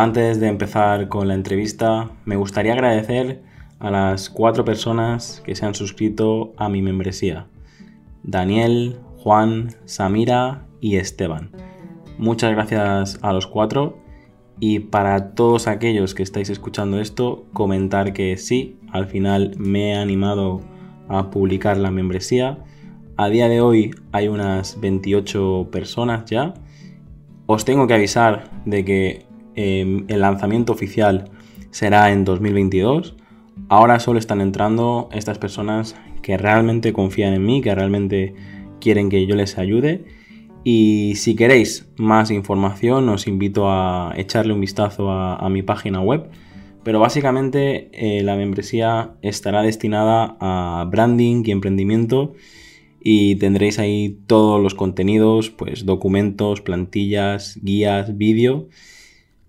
Antes de empezar con la entrevista, me gustaría agradecer a las cuatro personas que se han suscrito a mi membresía. Daniel, Juan, Samira y Esteban. Muchas gracias a los cuatro y para todos aquellos que estáis escuchando esto, comentar que sí, al final me he animado a publicar la membresía. A día de hoy hay unas 28 personas ya. Os tengo que avisar de que em, el lanzamiento oficial será en 2022. Ahora solo están entrando estas personas que realmente confían en mí, que realmente quieren que yo les ayude y si queréis más información, os invito a echarle un vistazo a, mi página web. Pero básicamente eh, la membresía estará destinada a branding y emprendimiento y tendréis ahí todos los contenidos, pues documentos, plantillas, guías, vídeo.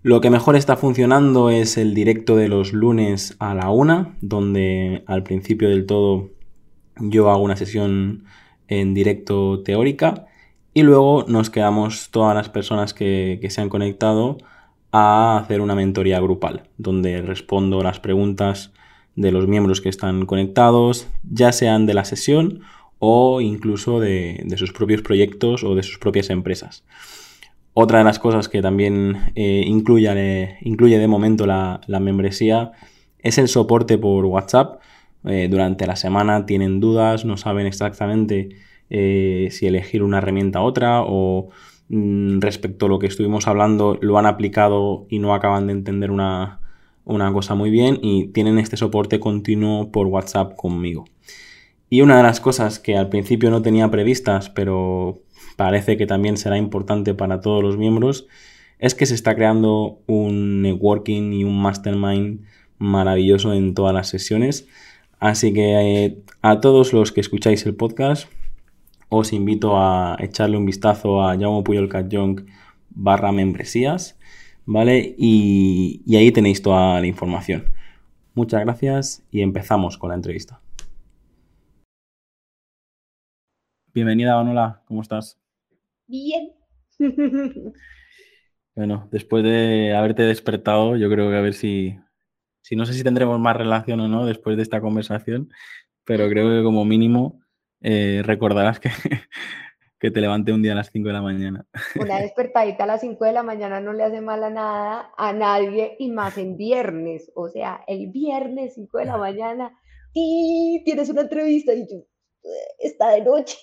Lo que mejor está funcionando es el directo de los lunes a la una, donde al principio del todo yo hago una sesión en directo teórica y luego nos quedamos todas las personas que, se han conectado a hacer una mentoría grupal, donde respondo las preguntas de los miembros que están conectados, ya sean de la sesión o incluso de, sus propios proyectos o de sus propias empresas. Otra de las cosas que también eh, incluye, de momento la, membresía es el soporte por WhatsApp. Eh, durante la semana tienen dudas, no saben exactamente eh, si elegir una herramienta a otra o mm, respecto a lo que estuvimos hablando lo han aplicado y no acaban de entender una, cosa muy bien y tienen este soporte continuo por WhatsApp conmigo. Y una de las cosas que al principio no tenía previstas, pero parece que también será importante para todos los miembros, es que se está creando un networking y un mastermind maravilloso en todas las sesiones. Así que eh, a todos los que escucháis el podcast, os invito a echarle un vistazo a Jaume Puyol barra membresías, ¿vale? Y, ahí tenéis toda la información. Muchas gracias y empezamos con la entrevista. Bienvenida, Manuela, ¿cómo estás? Bien. Bueno, después de haberte despertado, yo creo que a ver si, si no sé si tendremos más relación o no después de esta conversación, pero creo que como mínimo eh, recordarás que, que te levanté un día a las 5 de la mañana. Una despertadita a las 5 de la mañana no le hace mal a nada, a nadie, y más en viernes. O sea, el viernes 5 de la mañana, y tienes una entrevista y yo, está de noche.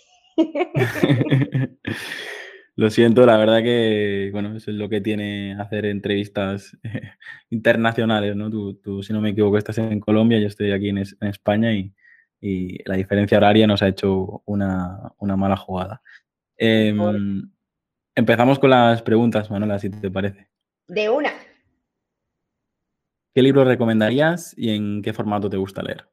Lo siento, la verdad que, bueno, eso es lo que tiene hacer entrevistas internacionales, ¿no? Tú, si no me equivoco, estás en Colombia, yo estoy aquí en, en España y, y la diferencia horaria nos ha hecho una, mala jugada. Em, empezamos con las preguntas, Manuela, si te parece. De una. ¿Qué libro recomendarías y en qué formato te gusta leer?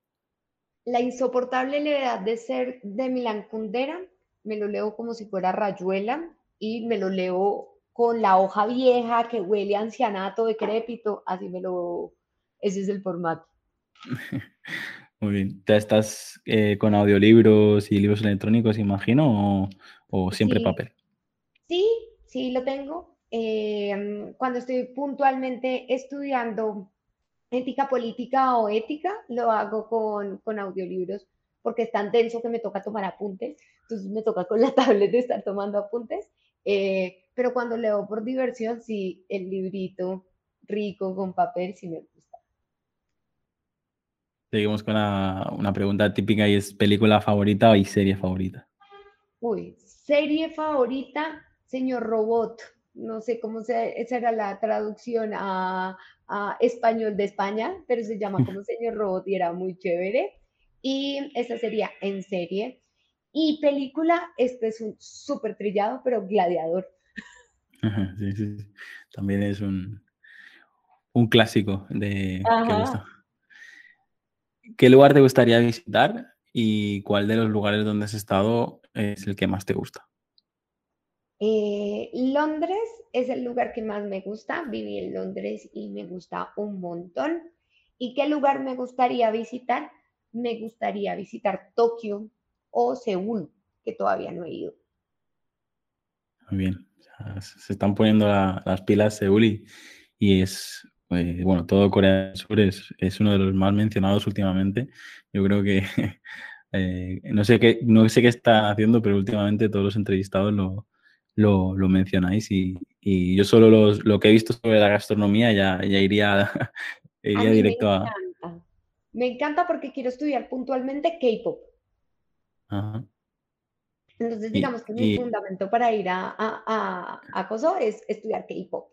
La insoportable levedad de ser de Milán Kundera. Me lo leo como si fuera rayuela y me lo leo con la hoja vieja que huele a ancianato decrépito. Así me lo. Ese es el formato. Muy bien. ¿Te estás eh, con audiolibros y libros electrónicos, imagino, o, siempre papel? Sí, sí, lo tengo. Em, cuando estoy puntualmente estudiando ética política o ética, lo hago con, con audiolibros porque es tan denso que me toca tomar apuntes. Entonces me toca con la tablet de estar tomando apuntes. Eh, pero cuando leo por diversión, sí, el librito rico con papel sí me Seguimos con una, pregunta típica y es película favorita y serie favorita. Uy, serie favorita, señor Robot. No sé cómo se, esa era la traducción a, español de España, pero se llama como señor Robot y era muy chévere. Y esa sería en serie. Y película, este es un súper trillado, pero gladiador. Sí, sí, También es un, un clásico de que gusta. ¿Qué lugar te gustaría visitar y cuál de los lugares donde has estado es el que más te gusta? Eh, Londres es el lugar que más me gusta. Viví en Londres y me gusta un montón. ¿Y qué lugar me gustaría visitar? Me gustaría visitar Tokio o Seúl, que todavía no he ido. Muy bien. se están poniendo las pilas Seúl y, es, eh, bueno, todo Corea del Sur es, es, uno de los más mencionados últimamente. Yo creo que eh, no, sé qué, no sé qué está haciendo, pero últimamente todos los entrevistados lo, lo, lo mencionáis y, y, yo solo los, lo que he visto sobre la gastronomía ya, ya iría, iría directo a... Me encanta porque quiero estudiar puntualmente K-pop. Entonces, digamos que mi fundamento para ir a, a, a, a Kosovo es estudiar K-pop.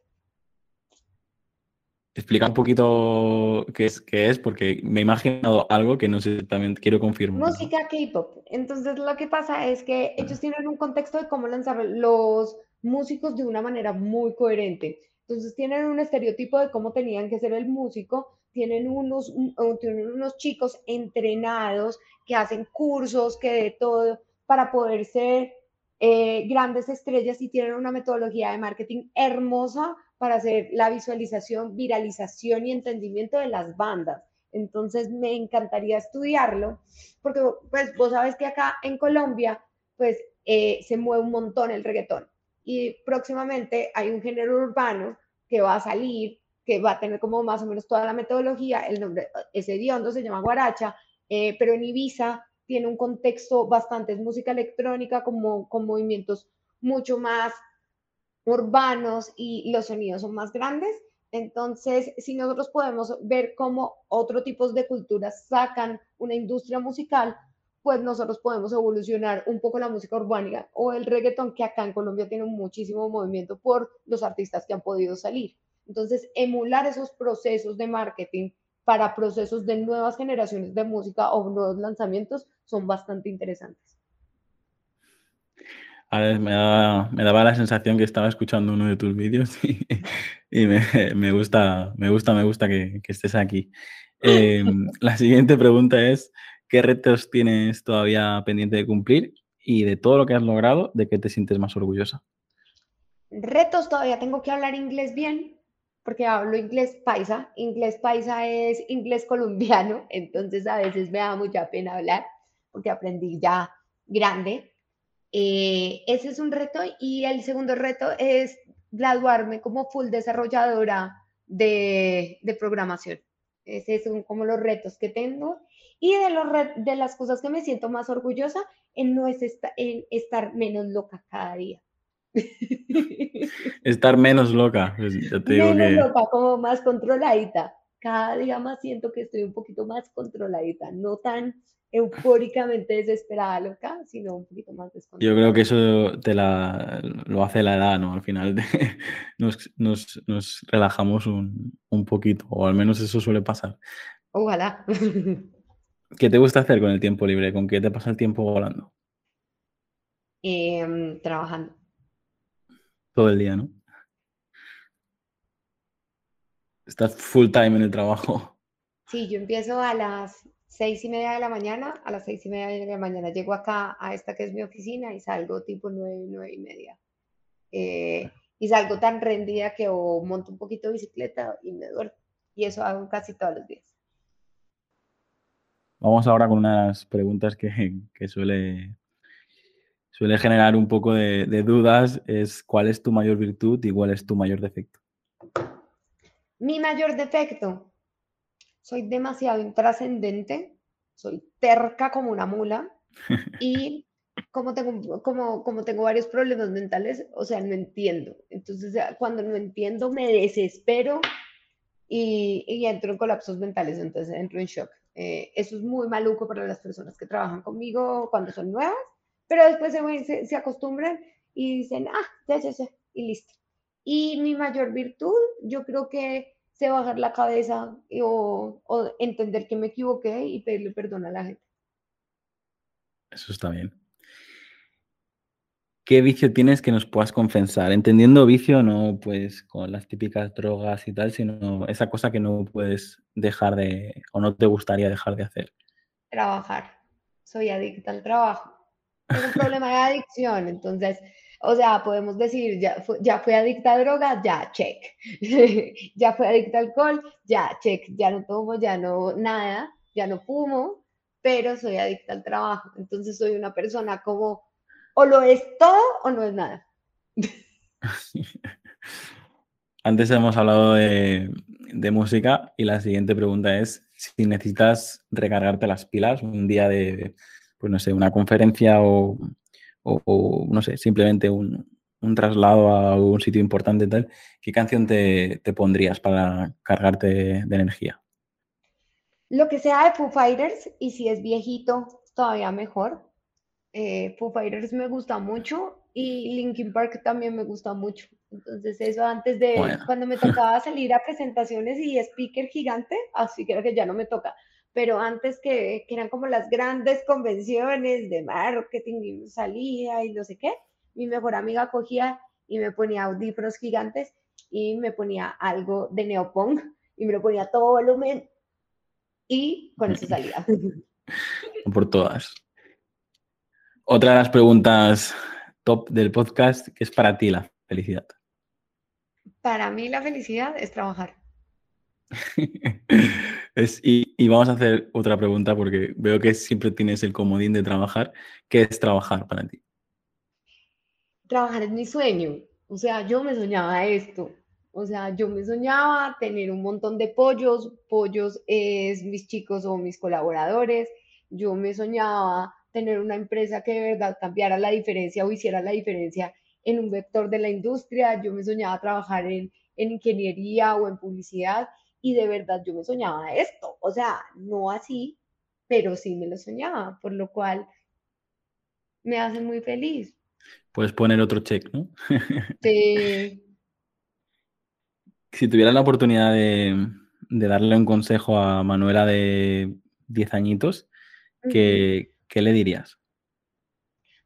Explica un poquito qué es, qué es, porque me he imaginado algo que no sé, también quiero confirmar. Música K-pop. Entonces lo que pasa es que ellos tienen un contexto de cómo lanzar los músicos de una manera muy coherente. Entonces tienen un estereotipo de cómo tenían que ser el músico, tienen unos, tienen unos chicos entrenados que hacen cursos, que de todo, para poder ser eh, grandes estrellas y tienen una metodología de marketing hermosa para hacer la visualización, viralización y entendimiento de las bandas. Entonces me encantaría estudiarlo, porque pues vos sabes que acá en Colombia pues eh, se mueve un montón el reggaetón y próximamente hay un género urbano que va a salir, que va a tener como más o menos toda la metodología, el nombre es hediondo, se llama Guaracha, eh, pero en Ibiza tiene un contexto bastante, es música electrónica como, con movimientos mucho más urbanos y los sonidos son más grandes. Entonces, si nosotros podemos ver cómo otro tipos de culturas sacan una industria musical, pues nosotros podemos evolucionar un poco la música urbana o el reggaetón, que acá en Colombia tiene muchísimo movimiento por los artistas que han podido salir. Entonces, emular esos procesos de marketing para procesos de nuevas generaciones de música o nuevos lanzamientos son bastante interesantes me, daba, la sensación que estaba escuchando uno de tus vídeos y, me, gusta, me gusta, me gusta que, estés aquí. Em, la siguiente pregunta es, ¿qué retos tienes todavía pendiente de cumplir? Y de todo lo que has logrado, ¿de qué te sientes más orgullosa? Retos todavía tengo que hablar inglés bien, porque hablo inglés paisa. Inglés paisa es inglés colombiano, entonces a veces me da mucha pena hablar, porque aprendí ya grande eh, ese es un reto y el segundo reto es graduarme como full desarrolladora de, programación. Esos son como los retos que tengo. Y de, los de las cosas que me siento más orgullosa en no es en estar menos loca cada día. Estar menos loca. Pues, menos loca, como más controladita. Cada día más siento que estoy un poquito más controladita, no tan eufóricamente desesperada loca, sino un poquito más descontrolada. Yo creo que eso te la, lo hace la edad, ¿no? Al final nos, nos, nos, relajamos un, un, poquito, o al menos eso suele pasar. Ojalá. ¿Qué te gusta hacer con el tiempo libre? ¿Con qué te pasa el tiempo volando? Em, trabajando. Todo el día, ¿no? Estás full time en el trabajo. Sí, yo empiezo a las seis y media de la mañana, a las seis y media de la mañana llego acá a esta que es mi oficina y salgo tipo nueve, nueve y media. Eh, y salgo tan rendida que o monto un poquito de bicicleta y me duermo. Y eso hago casi todos los días. Vamos ahora con unas preguntas que, que suele, suele generar un poco de, de dudas. Es ¿cuál es tu mayor virtud y cuál es tu mayor defecto? Mi mayor defecto, soy demasiado intrascendente, soy terca como una mula y como tengo, como, como tengo varios problemas mentales, o sea, no entiendo. Entonces, cuando no entiendo, me desespero y, y entro en colapsos mentales, entonces entro en shock. Eh, eso es muy maluco para las personas que trabajan conmigo cuando son nuevas, pero después se, se, acostumbran y dicen, ah, ya, ya, ya, y listo. Y mi mayor virtud, yo creo que sé bajar la cabeza o, entender que me equivoqué y pedirle perdón a la gente. Eso está bien. ¿Qué vicio tienes que nos puedas confesar? Entendiendo vicio no pues con las típicas drogas y tal, sino esa cosa que no puedes dejar de o no te gustaría dejar de hacer. Trabajar. Soy adicta al trabajo. Es un problema de adicción, entonces, o sea, podemos decir, ya, ya fui adicta a drogas, ya, check. ya fui adicta a alcohol, ya, check. Ya no tomo, ya no, nada, ya no fumo, pero soy adicta al trabajo. Entonces soy una persona como o lo es todo o no es nada. Antes hemos hablado de, música y la siguiente pregunta es si necesitas recargarte las pilas un día de, pues no sé, una conferencia o, no sé, simplemente un, traslado a un sitio importante y tal, ¿qué canción te, te pondrías para cargarte de energía? Lo que sea de Foo Fighters y si es viejito, todavía mejor eh, Foo Fighters me gusta mucho y Linkin Park también me gusta mucho. Entonces eso antes de, cuando me tocaba salir a presentaciones y speaker gigante, así creo que ya no me toca, pero antes que, que eran como las grandes convenciones de marketing y salía y no sé qué, mi mejor amiga cogía y me ponía audífonos gigantes y me ponía algo de neopunk y me lo ponía todo volumen y con eso salía. Por todas. Otra de las preguntas top del podcast, ¿qué es para ti la felicidad? Para mí la felicidad es trabajar. y, vamos a hacer otra pregunta porque veo que siempre tienes el comodín de trabajar. ¿Qué es trabajar para ti? Trabajar es mi sueño. O sea, yo me soñaba esto. O sea, yo me soñaba tener un montón de pollos. Pollos es mis chicos o mis colaboradores. Yo me soñaba tener una empresa que de verdad cambiara la diferencia o hiciera la diferencia en un vector de la industria. Yo me soñaba trabajar en, ingeniería o en publicidad y de verdad yo me soñaba esto. O sea, no así, pero sí me lo soñaba, por lo cual me hace muy feliz. Puedes poner otro check, ¿no? Sí. si tuvieras la oportunidad de, darle un consejo a Manuela de 10 añitos, que, ¿qué le dirías?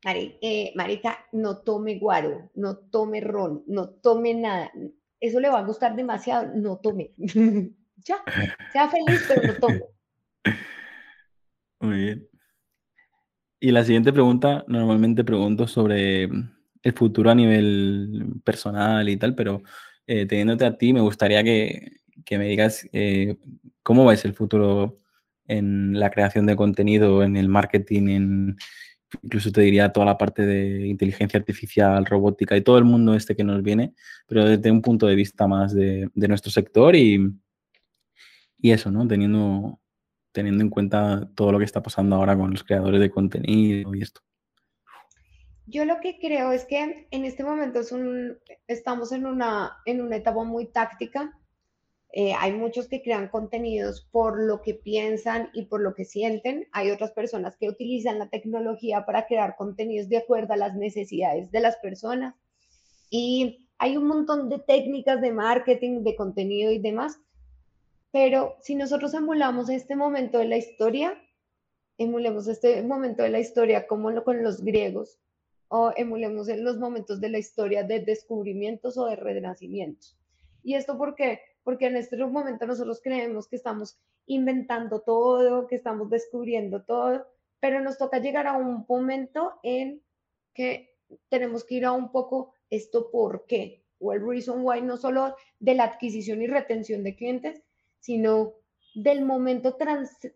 Eh, marica, no tome guaro, no tome ron, no tome nada. Eso le va a gustar demasiado, no tome. ya, sea feliz, pero no tome. Muy bien. Y la siguiente pregunta, normalmente pregunto sobre el futuro a nivel personal y tal, pero eh, teniéndote a ti, me gustaría que, me digas eh, cómo ves el futuro en la creación de contenido, en el marketing, en incluso te diría toda la parte de inteligencia artificial, robótica y todo el mundo este que nos viene, pero desde un punto de vista más de, nuestro sector y, y eso, ¿no? Teniendo, teniendo en cuenta todo lo que está pasando ahora con los creadores de contenido y esto. Yo lo que creo es que en este momento es un, estamos en una, en una etapa muy táctica eh, hay muchos que crean contenidos por lo que piensan y por lo que sienten. Hay otras personas que utilizan la tecnología para crear contenidos de acuerdo a las necesidades de las personas. Y hay un montón de técnicas de marketing, de contenido y demás. Pero si nosotros emulamos este momento de la historia, emulemos este momento de la historia como con los griegos, o emulemos en los momentos de la historia de descubrimientos o de renacimientos. ¿Y esto por qué? Porque en este momento nosotros creemos que estamos inventando todo, que estamos descubriendo todo, pero nos toca llegar a un momento en que tenemos que ir a un poco esto por qué, o el reason why, no solo de la adquisición y retención de clientes, sino del momento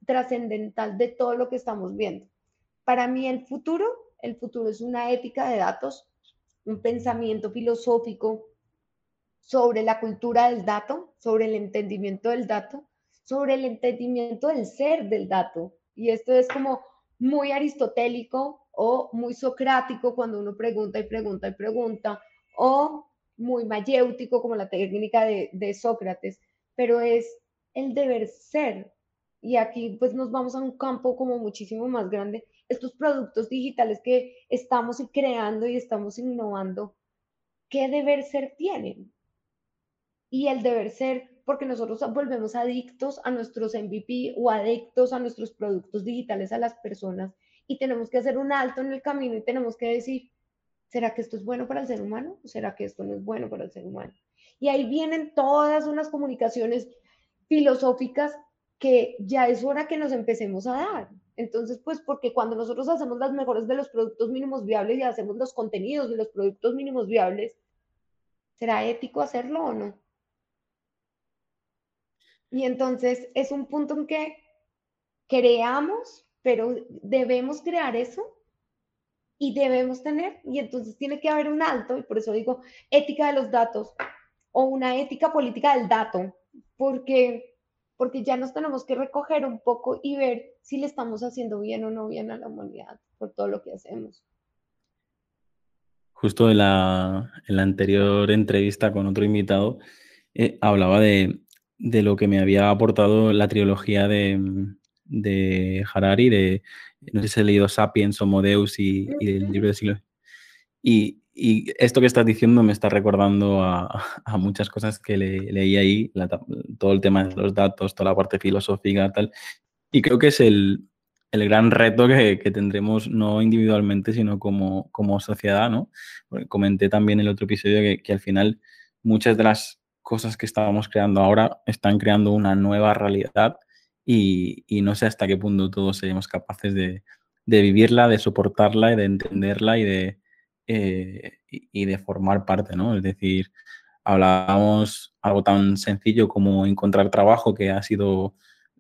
trascendental de todo lo que estamos viendo. Para mí el futuro, el futuro es una ética de datos, un pensamiento filosófico, sobre la cultura del dato, sobre el entendimiento del dato, sobre el entendimiento del ser del dato. Y esto es como muy aristotélico o muy socrático cuando uno pregunta y pregunta y pregunta, o muy mayéutico como la técnica de, de Sócrates, pero es el deber ser. Y aquí pues nos vamos a un campo como muchísimo más grande. Estos productos digitales que estamos creando y estamos innovando, ¿qué deber ser tienen? Y el deber ser, porque nosotros volvemos adictos a nuestros MVP o adictos a nuestros productos digitales a las personas y tenemos que hacer un alto en el camino y tenemos que decir, ¿será que esto es bueno para el ser humano o será que esto no es bueno para el ser humano? Y ahí vienen todas unas comunicaciones filosóficas que ya es hora que nos empecemos a dar. Entonces, pues porque cuando nosotros hacemos las mejores de los productos mínimos viables y hacemos los contenidos de los productos mínimos viables, ¿será ético hacerlo o no? Y entonces es un punto en que creamos, pero debemos crear eso y debemos tener, y entonces tiene que haber un alto, y por eso digo ética de los datos o una ética política del dato, porque, porque ya nos tenemos que recoger un poco y ver si le estamos haciendo bien o no bien a la humanidad por todo lo que hacemos. Justo en la, en la anterior entrevista con otro invitado, eh, hablaba de, de lo que me había aportado la trilogía de, de Harari, de, no sé si he leído Sapiens, Homo Deus y, y el libro de siglo. Y, y, esto que estás diciendo me está recordando a, a muchas cosas que le, leí ahí, todo el tema de los datos, toda la parte filosófica, tal. Y creo que es el, el gran reto que, que, tendremos, no individualmente, sino como, como sociedad, ¿no? comenté también en el otro episodio que, que al final muchas de las cosas que estábamos creando ahora están creando una nueva realidad y, no sé hasta qué punto todos seremos capaces de, vivirla, de soportarla y de entenderla y de, eh, y, de formar parte, ¿no? Es decir, hablábamos algo tan sencillo como encontrar trabajo, que ha sido,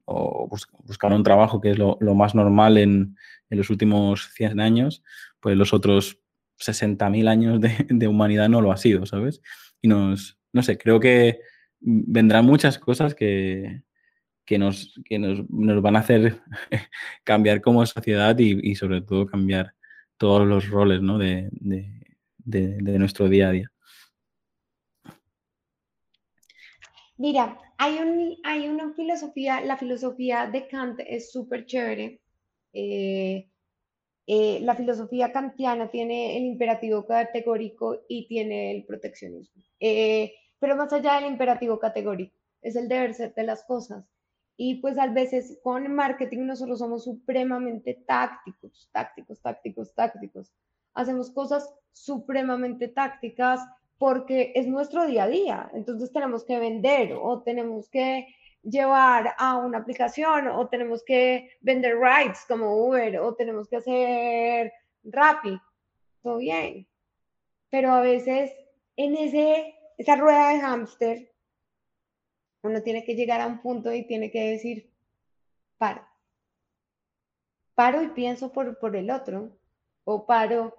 o buscar un trabajo, que es lo, más normal en, los últimos 100 años, pues los otros 60.000 años de humanidad no lo ha sido, ¿sabes? Y nos, no sé, creo que vendrán muchas cosas que, que, nos, que nos, nos, van a hacer cambiar como sociedad y, sobre todo cambiar todos los roles ¿no? de, de, de, de, nuestro día a día. Mira, hay, un, hay una filosofía, la filosofía de Kant es súper chévere. Eh, eh, la filosofía kantiana tiene el imperativo categórico y tiene el proteccionismo. Eh, pero más allá del imperativo categórico, es el deber ser de las cosas. Y pues a veces con marketing nosotros somos supremamente tácticos, tácticos, tácticos, tácticos. Hacemos cosas supremamente tácticas porque es nuestro día a día. Entonces tenemos que vender o tenemos que llevar a una aplicación o tenemos que vender rides como Uber o tenemos que hacer Rappi. Todo bien. Pero a veces en ese esa rueda de hámster, uno tiene que llegar a un punto y tiene que decir, paro. Paro y pienso por, por el otro, o paro,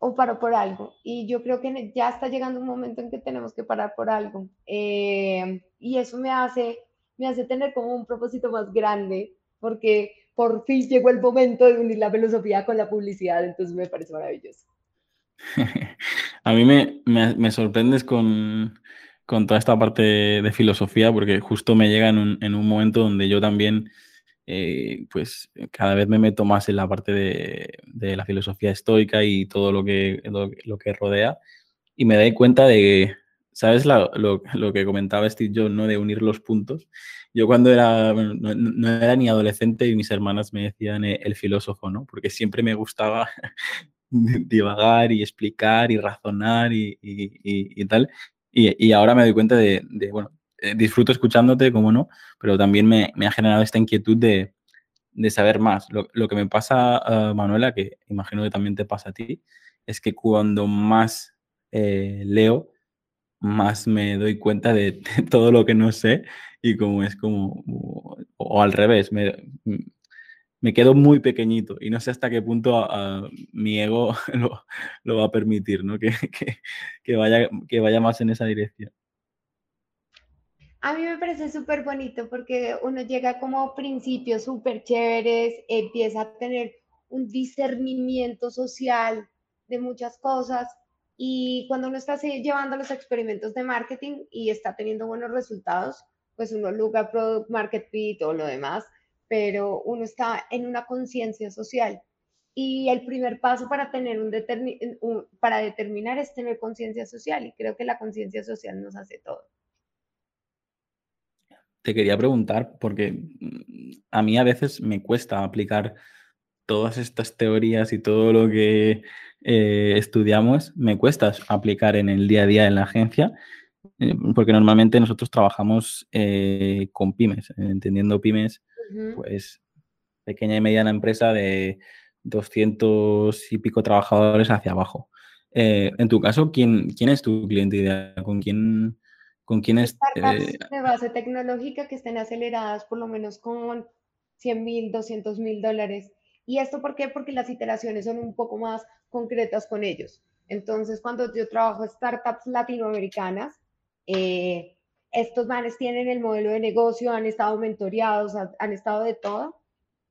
o paro por algo. Y yo creo que ya está llegando un momento en que tenemos que parar por algo. Eh, y eso me hace, me hace tener como un propósito más grande, porque por fin llegó el momento de unir la filosofía con la publicidad, entonces me parece maravilloso. A mí me, me, sorprendes con, con, toda esta parte de filosofía porque justo me llega en un, en un momento donde yo también, eh, pues cada vez me meto más en la parte de, de la filosofía estoica y todo lo que, lo, que rodea y me doy cuenta de, ¿sabes la, lo, lo, que comentaba Steve Jobs, ¿no? de unir los puntos? Yo cuando era, no, no, era ni adolescente y mis hermanas me decían el, el filósofo, ¿no? Porque siempre me gustaba divagar y explicar y razonar y, y, y tal. Y, ahora me doy cuenta de, de, bueno, eh, disfruto escuchándote, como no, pero también me, me ha generado esta inquietud de, de saber más. Lo, lo, que me pasa, uh, Manuela, que imagino que también te pasa a ti, es que cuando más eh, leo, más me doy cuenta de, de, todo lo que no sé y como es como, o, o al revés, me, me quedo muy pequeñito y no sé hasta qué punto uh, mi ego lo, va a permitir, ¿no? Que, que, vaya, que vaya más en esa dirección. A mí me parece súper bonito porque uno llega como principios súper chéveres, empieza a tener un discernimiento social de muchas cosas y cuando uno está llevando los experimentos de marketing y está teniendo buenos resultados, pues uno logra product market fit o lo demás pero uno está en una conciencia social. Y el primer paso para, tener un, para determinar es tener conciencia social y creo que la conciencia social nos hace todo. Te quería preguntar, porque mm, a mí a veces me cuesta aplicar todas estas teorías y todo lo que, eh, estudiamos me cuesta aplicar en el día a día en la agencia, eh, porque normalmente nosotros trabajamos eh, con pymes, entendiendo pymes, pues pequeña y mediana empresa de 200 y pico trabajadores hacia abajo. en tu caso, ¿quién, ¿quién es tu cliente ideal? ¿Con quién, con quién es? Startups de base tecnológica que estén aceleradas por lo menos con 100 mil, 200 mil dólares. ¿Y esto por qué? Porque las iteraciones son un poco más concretas con ellos. Entonces, cuando yo trabajo startups latinoamericanas, eh, estos manes tienen el modelo de negocio, han estado mentoreados, han, estado de todo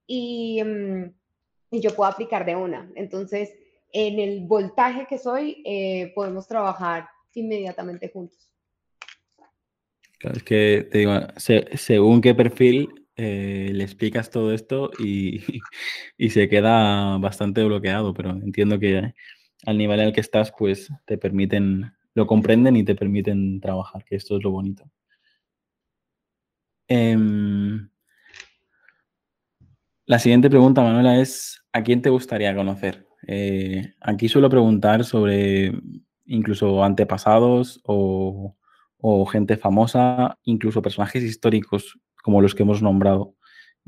y, mm, y, yo puedo aplicar de una. Entonces, en el voltaje que soy, eh, podemos trabajar inmediatamente juntos. Claro, es que te digo, según qué perfil eh, le explicas todo esto y, se queda bastante bloqueado, pero entiendo que al nivel al que estás, pues te permiten, lo comprenden y te permiten trabajar, que esto es lo bonito. Em, la siguiente pregunta, Manuela, es ¿a quién te gustaría conocer? Eh, aquí suelo preguntar sobre incluso antepasados o, o gente famosa, incluso personajes históricos como los que hemos nombrado.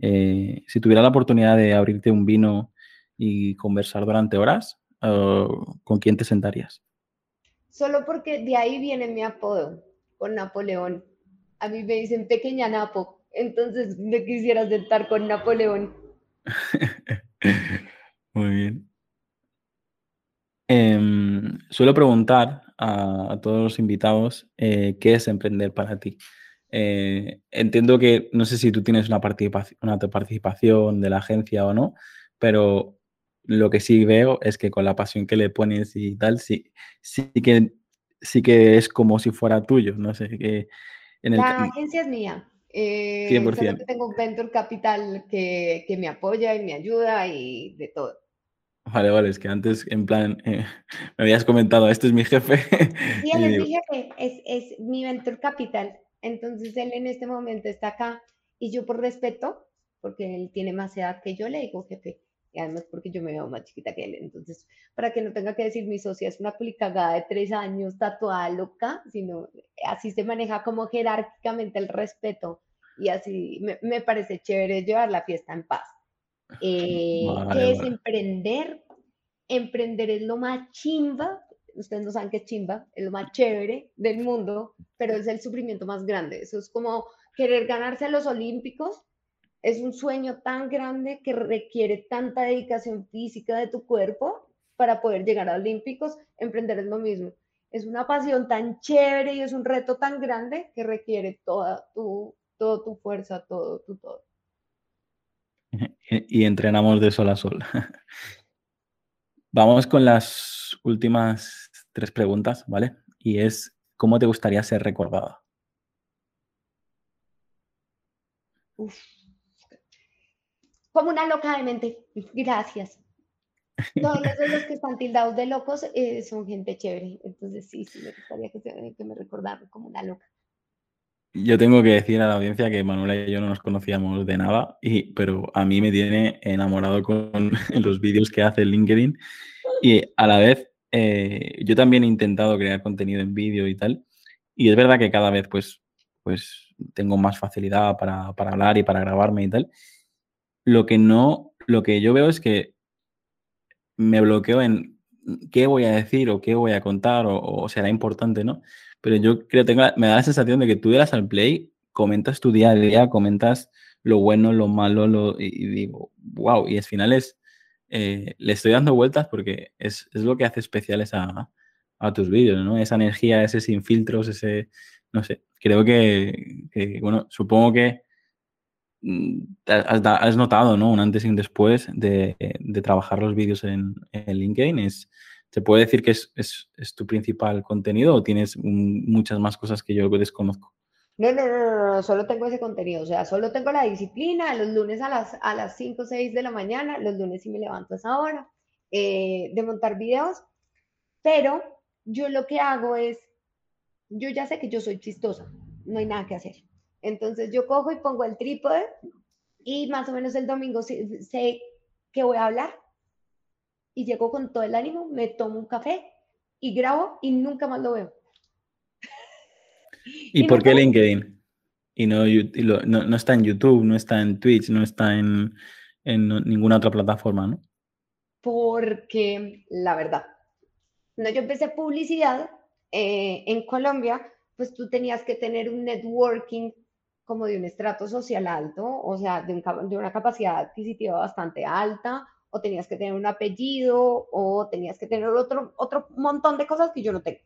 Eh, si tuviera la oportunidad de abrirte un vino y conversar durante horas, eh, ¿con quién te sentarías? Solo porque de ahí viene mi apodo con Napoleón. A mí me dicen pequeña Napo, entonces me quisiera sentar con Napoleón. Muy bien. Em, suelo preguntar a, todos los invitados eh, qué es emprender para ti. Eh, entiendo que no sé si tú tienes una participación, una participación de la agencia o no, pero lo que sí veo es que con la pasión que le pones y tal, sí, sí que sí que es como si fuera tuyo, no sé. Que en el... La agencia es mía. Eh, 100%. tengo un venture capital que, que, me apoya y me ayuda y de todo. Vale, vale, es que antes en plan eh, me habías comentado, este es mi jefe. Sí, él es mi jefe, es, es mi venture capital. Entonces él en este momento está acá y yo por respeto, porque él tiene más edad que yo, le digo jefe, y además porque yo me veo más chiquita que él. Entonces, para que no tenga que decir mi socia es una culicagada de tres años, tatuada loca, sino así se maneja como jerárquicamente el respeto y así me, parece chévere llevar la fiesta en paz. Eh, ¿Qué es emprender? Emprender es lo más chimba ustedes no saben qué chimba, es lo más chévere del mundo, pero es el sufrimiento más grande. Eso es como querer ganarse a los Olímpicos. Es un sueño tan grande que requiere tanta dedicación física de tu cuerpo para poder llegar a Olímpicos. Emprender es lo mismo. Es una pasión tan chévere y es un reto tan grande que requiere toda tu, toda tu fuerza, todo tu todo. Y entrenamos de sol a sol. Vamos con las últimas tres preguntas, ¿vale? Y es, ¿cómo te gustaría ser recordada? Como una loca de mente. Gracias. Todos los, que están tildados de locos eh, son gente chévere. Entonces sí, sí, me gustaría que, que me recordaran como una loca. Yo tengo que decir a la audiencia que Manuela y yo no nos conocíamos de nada, y, pero a mí me tiene enamorado con los vídeos que hace LinkedIn y a la vez eh, yo también he intentado crear contenido en vídeo y tal, y es verdad que cada vez pues, pues tengo más facilidad para, para hablar y para grabarme y tal. Lo que no, lo que yo veo es que me bloqueo en qué voy a decir o qué voy a contar o, será importante, ¿no? pero yo creo, tengo, me da la sensación de que tú das al play, comentas tu día a día, comentas lo bueno, lo malo, lo, y, digo, wow, y al final es, eh, le estoy dando vueltas porque es, es lo que hace especiales a, a, tus vídeos, ¿no? Esa energía, ese sin filtros, ese, no sé, creo que, que bueno, supongo que has, has, notado, ¿no? Un antes y un después de, de trabajar los vídeos en, en LinkedIn, es ¿Se puede decir que es, tu principal contenido o tienes muchas más cosas que yo desconozco? No, no, no, no, solo tengo ese contenido, o sea, solo tengo la disciplina, los lunes a las, a las 5 o 6 de la mañana, los lunes sí me levanto a esa hora, eh, de montar videos, pero yo lo que hago es, yo ya sé que yo soy chistosa, no hay nada que hacer. Entonces yo cojo y pongo el trípode y más o menos el domingo sé, que voy a hablar y llego con todo el ánimo, me tomo un café y grabo y nunca más lo veo. ¿Y, por qué LinkedIn? Y no, no, está en YouTube, no está en Twitch, no está en, ninguna otra plataforma, ¿no? Porque la verdad, no, yo empecé publicidad eh, en Colombia, pues tú tenías que tener un networking como de un estrato social alto, o sea, de, de una capacidad adquisitiva bastante alta, o tenías que tener un apellido, o tenías que tener otro, otro montón de cosas que yo no tengo.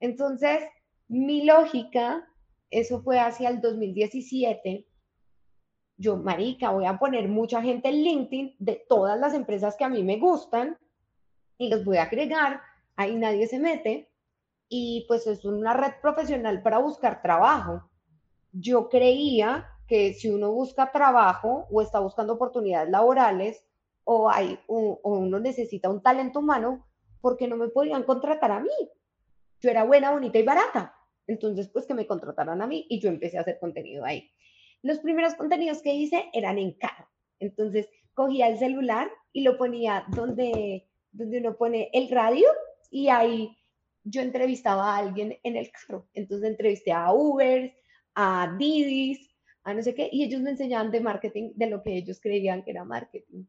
Entonces, mi lógica, eso fue hacia el 2017, yo, marica, voy a poner mucha gente en LinkedIn de todas las empresas que a mí me gustan y los voy a agregar, ahí nadie se mete, y pues es una red profesional para buscar trabajo. Yo creía que si uno busca trabajo o está buscando oportunidades laborales o, hay, o, uno necesita un talento humano, ¿por qué no me podían contratar a mí? Yo era buena, bonita y barata. Entonces, pues que me contrataran a mí y yo empecé a hacer contenido ahí. Los primeros contenidos que hice eran en carro. Entonces, cogía el celular y lo ponía donde, donde uno pone el radio y ahí yo entrevistaba a alguien en el carro. Entonces, entrevisté a Uber, a Didis, a no sé qué, y ellos me enseñaban de marketing, de lo que ellos creían que era marketing.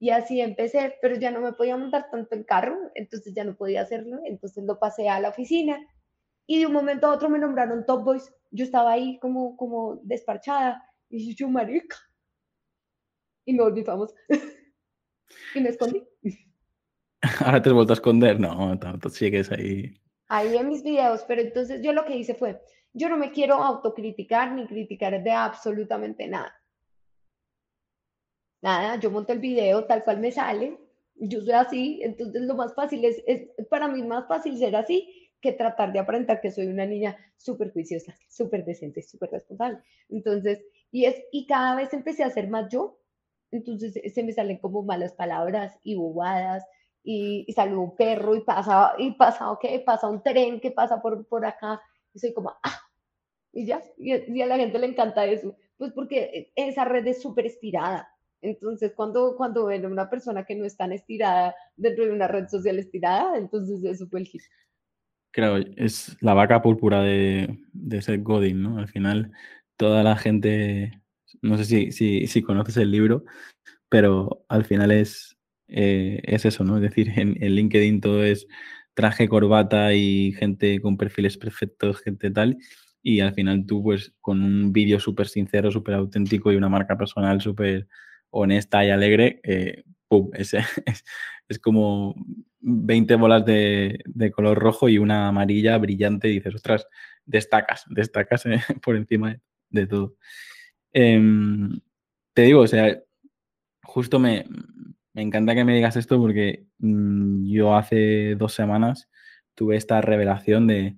Y así empecé, pero ya no me podía montar tanto en carro, entonces ya no podía hacerlo, entonces lo pasé a la oficina y de un momento a otro me nombraron Top Boys. Yo estaba ahí como, como desparchada y yo, marica. Y me volví famosa. y me escondí. Ahora te has vuelto a esconder. No, tanto sigues ahí. Ahí en mis videos, pero entonces yo lo que hice fue, yo no me quiero autocriticar ni criticar de absolutamente nada. Nada, yo monto el video tal cual me sale, yo soy así, entonces lo más fácil es, es para mí más fácil ser así que tratar de aparentar que soy una niña súper juiciosa, súper decente, súper responsable. Entonces, y, es, y cada vez empecé a ser más yo, entonces se me salen como malas palabras y bobadas, y, y salió un perro y pasa, y pasa, ¿qué? Pasa un tren que pasa por, por acá, y soy como, ah, y ya, y, a la gente le encanta eso, pues porque esa red es súper estirada. Entonces, cuando, cuando ven a una persona que no es tan estirada dentro de una red social estirada, entonces eso fue el hit. Claro, es la vaca púrpura de, de ser Godin, ¿no? Al final, toda la gente, no sé si, si, si conoces el libro, pero al final es, eh, es eso, ¿no? Es decir, en, en, LinkedIn todo es traje, corbata y gente con perfiles perfectos, gente tal, y al final tú, pues, con un vídeo súper sincero, súper auténtico y una marca personal súper honesta y alegre, eh, ¡pum! Es, es, es como 20 bolas de, color rojo y una amarilla brillante y dices, ostras, destacas, destacas eh, por encima de, todo. Em, te digo, o sea, justo me, encanta que me digas esto porque mm, yo hace dos semanas tuve esta revelación de,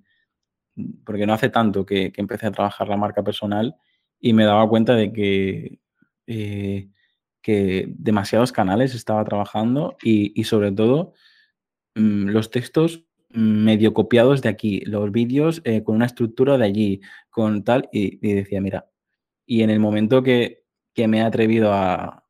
porque no hace tanto que, empecé a trabajar la marca personal y me daba cuenta de que, eh, que demasiados canales estaba trabajando y sobre todo Mm, los textos medio copiados de aquí, los vídeos eh, con una estructura de allí, con tal, y, decía, mira, y en el momento que, me he atrevido a,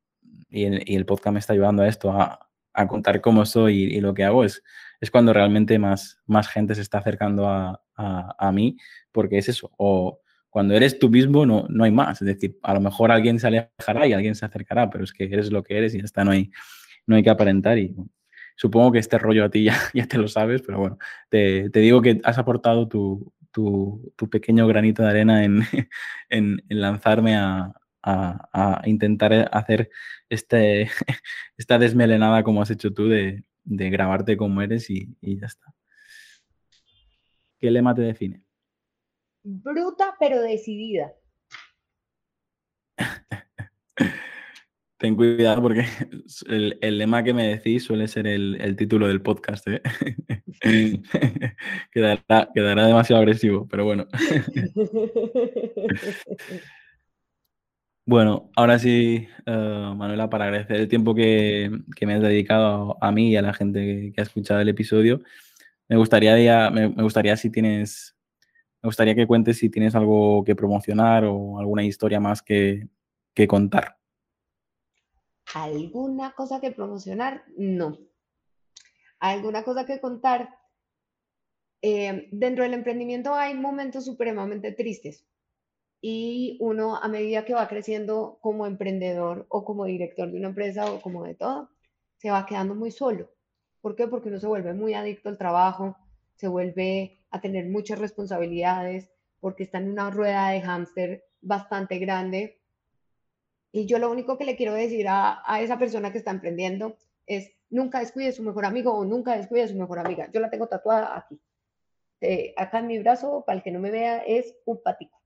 y el, podcast me está ayudando a esto, a, contar cómo soy y, lo que hago, es, es cuando realmente más, más gente se está acercando a, mí, porque es eso, o cuando eres tú mismo no, no hay más, es decir, a lo mejor alguien se alejará y alguien se acercará, pero es que eres lo que eres y ya está, no hay, no hay que aparentar y Supongo que este rollo a ti ya, ya te lo sabes, pero bueno, te, digo que has aportado tu, pequeño granito de arena en, lanzarme a, intentar hacer este, esta desmelenada como has hecho tú de, grabarte como eres y, y ya está. ¿Qué lema te define? Bruta pero decidida. Ten cuidado porque el, lema que me decís suele ser el, título del podcast. ¿eh? quedará, demasiado agresivo, pero bueno. Bueno, ahora sí, eh, Manuela, para agradecer el tiempo que, me has dedicado a mí y a la gente que, ha escuchado el episodio, me gustaría, me, gustaría si tienes, me gustaría que cuentes si tienes algo que promocionar o alguna historia más que contar. ¿Alguna cosa que promocionar? No. ¿Alguna cosa que contar? Eh, dentro del emprendimiento hay momentos supremamente tristes y uno a medida que va creciendo como emprendedor o como director de una empresa o como de todo, se va quedando muy solo. ¿Por qué? Porque uno se vuelve muy adicto al trabajo, se vuelve a tener muchas responsabilidades, porque está en una rueda de hámster bastante grande. Y yo lo único que le quiero decir a, a esa persona que está emprendiendo es, nunca descuide su mejor amigo o nunca descuide su mejor amiga. Yo la tengo tatuada aquí. Eh, acá en mi brazo, para el que no me vea, es un patico.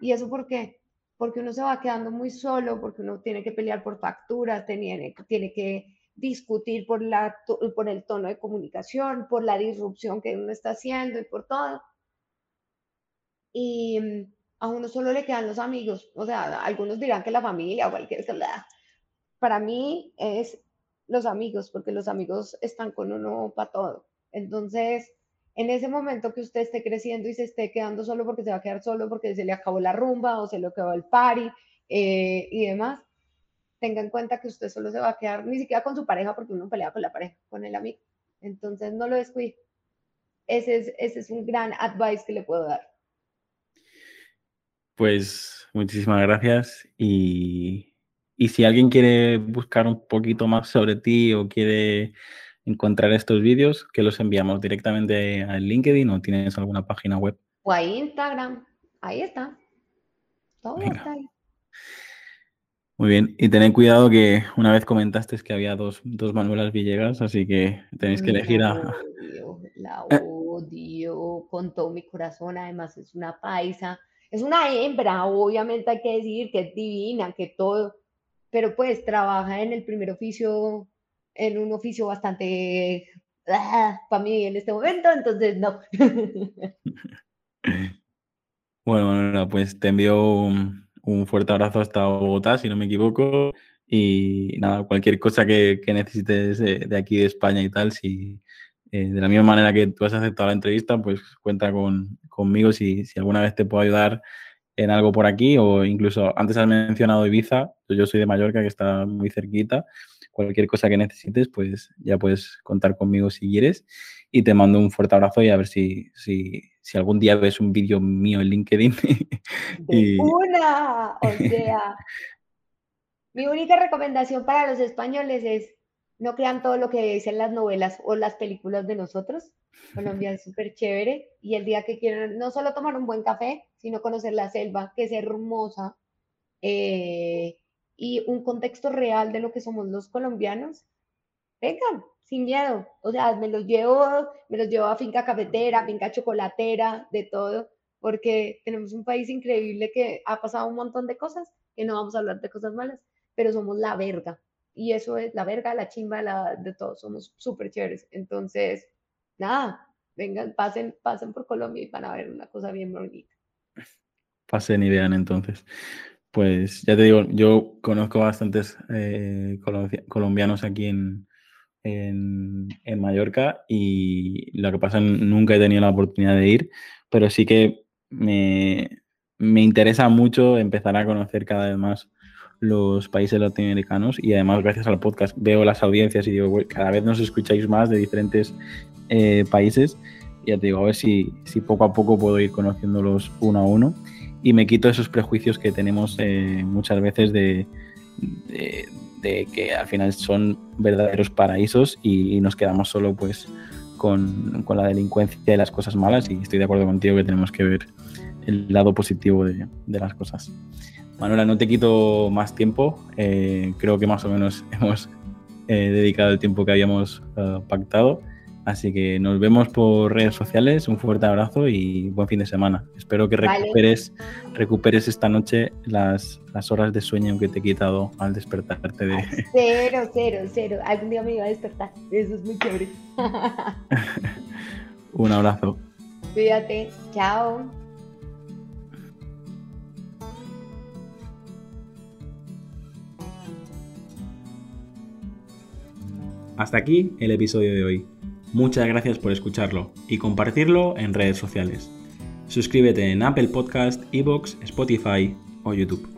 ¿Y eso por qué? Porque uno se va quedando muy solo, porque uno tiene que pelear por facturas, tiene, tiene que discutir por, la, por el tono de comunicación, por la disrupción que uno está haciendo y por todo. Y mm, a uno solo le quedan los amigos. O sea, algunos dirán que la familia o cualquier cosa. Para mí es los amigos, porque los amigos están con uno para todo. Entonces, en ese momento que usted esté creciendo y se esté quedando solo porque se va a quedar solo porque se le acabó la rumba o se le acabó el party eh, y demás, tenga en cuenta que usted solo se va a quedar ni siquiera con su pareja porque uno pelea con la pareja, con el amigo. Entonces no lo descuide. Ese es, ese es un gran advice que le puedo dar. Pues muchísimas gracias y, y si alguien quiere buscar un poquito más sobre ti o quiere encontrar estos vídeos, que los enviamos directamente a LinkedIn o tienes alguna página web. O a Instagram, ahí está. Todo está ahí. Muy bien, y tened cuidado que una vez comentaste que había dos, dos Manuelas Villegas, así que tenéis que elegir a... la eh. odio con todo mi corazón, además es una paisa, es una hembra, obviamente hay que decir que es divina, que todo, pero pues trabaja en el primer oficio en un oficio bastante ah, para mí en este momento, entonces no. bueno, pues te envío un, fuerte abrazo hasta Bogotá, si no me equivoco. Y nada, cualquier cosa que, necesites de, aquí de España y tal, si eh, de la misma manera que tú has aceptado la entrevista, pues cuenta con, conmigo si, si alguna vez te puedo ayudar en algo por aquí o incluso antes has mencionado Ibiza, yo soy de Mallorca que está muy cerquita cualquier cosa que necesites, pues ya puedes contar conmigo si quieres. Y te mando un fuerte abrazo y a ver si, si, si algún día ves un vídeo mío en LinkedIn. y... una, o sea, mi única recomendación para los españoles es no crean todo lo que dicen las novelas o las películas de nosotros. Colombia es súper chévere y el día que quieran no solo tomar un buen café, sino conocer la selva, que es hermosa. Eh, y un contexto real de lo que somos los colombianos, vengan, sin miedo. O sea, me los llevo, me los llevo a finca cafetera, finca chocolatera, de todo, porque tenemos un país increíble que ha pasado un montón de cosas, que no vamos a hablar de cosas malas, pero somos la verga. Y eso es la verga, la chimba, la, de todo, somos súper chéveres. Entonces, nada, vengan, pasen, pasen por Colombia y van a ver una cosa bien bonita. Pasen y vean entonces. Pues ya te digo, yo conozco bastantes eh, colombianos aquí en, en, Mallorca y lo que pasa, nunca he tenido la oportunidad de ir, pero sí que me, me interesa mucho empezar a conocer cada vez más los países latinoamericanos y además gracias al podcast veo las audiencias y digo, cada vez nos escucháis más de diferentes eh, países. Ya te digo, a ver si, si poco a poco puedo ir conociéndolos uno a uno y me quito esos prejuicios que tenemos eh, muchas veces de, de, que al final son verdaderos paraísos y, nos quedamos solo pues con, con, la delincuencia y las cosas malas y estoy de acuerdo contigo que tenemos que ver el lado positivo de, de las cosas. Manuela, no te quito más tiempo, eh, creo que más o menos hemos eh, dedicado el tiempo que habíamos pactado. Así que nos vemos por redes sociales. Un fuerte abrazo y buen fin de semana. Espero que recuperes, recuperes esta noche las, las, horas de sueño que te he quitado al despertarte de. Cero, cero, cero. Algún día me iba a despertar. Eso es muy chévere. Un abrazo. Cuídate. Chao. Hasta aquí el episodio de hoy. Muchas gracias por escucharlo y compartirlo en redes sociales. Suscríbete en Apple Podcast, Evox, Spotify o YouTube.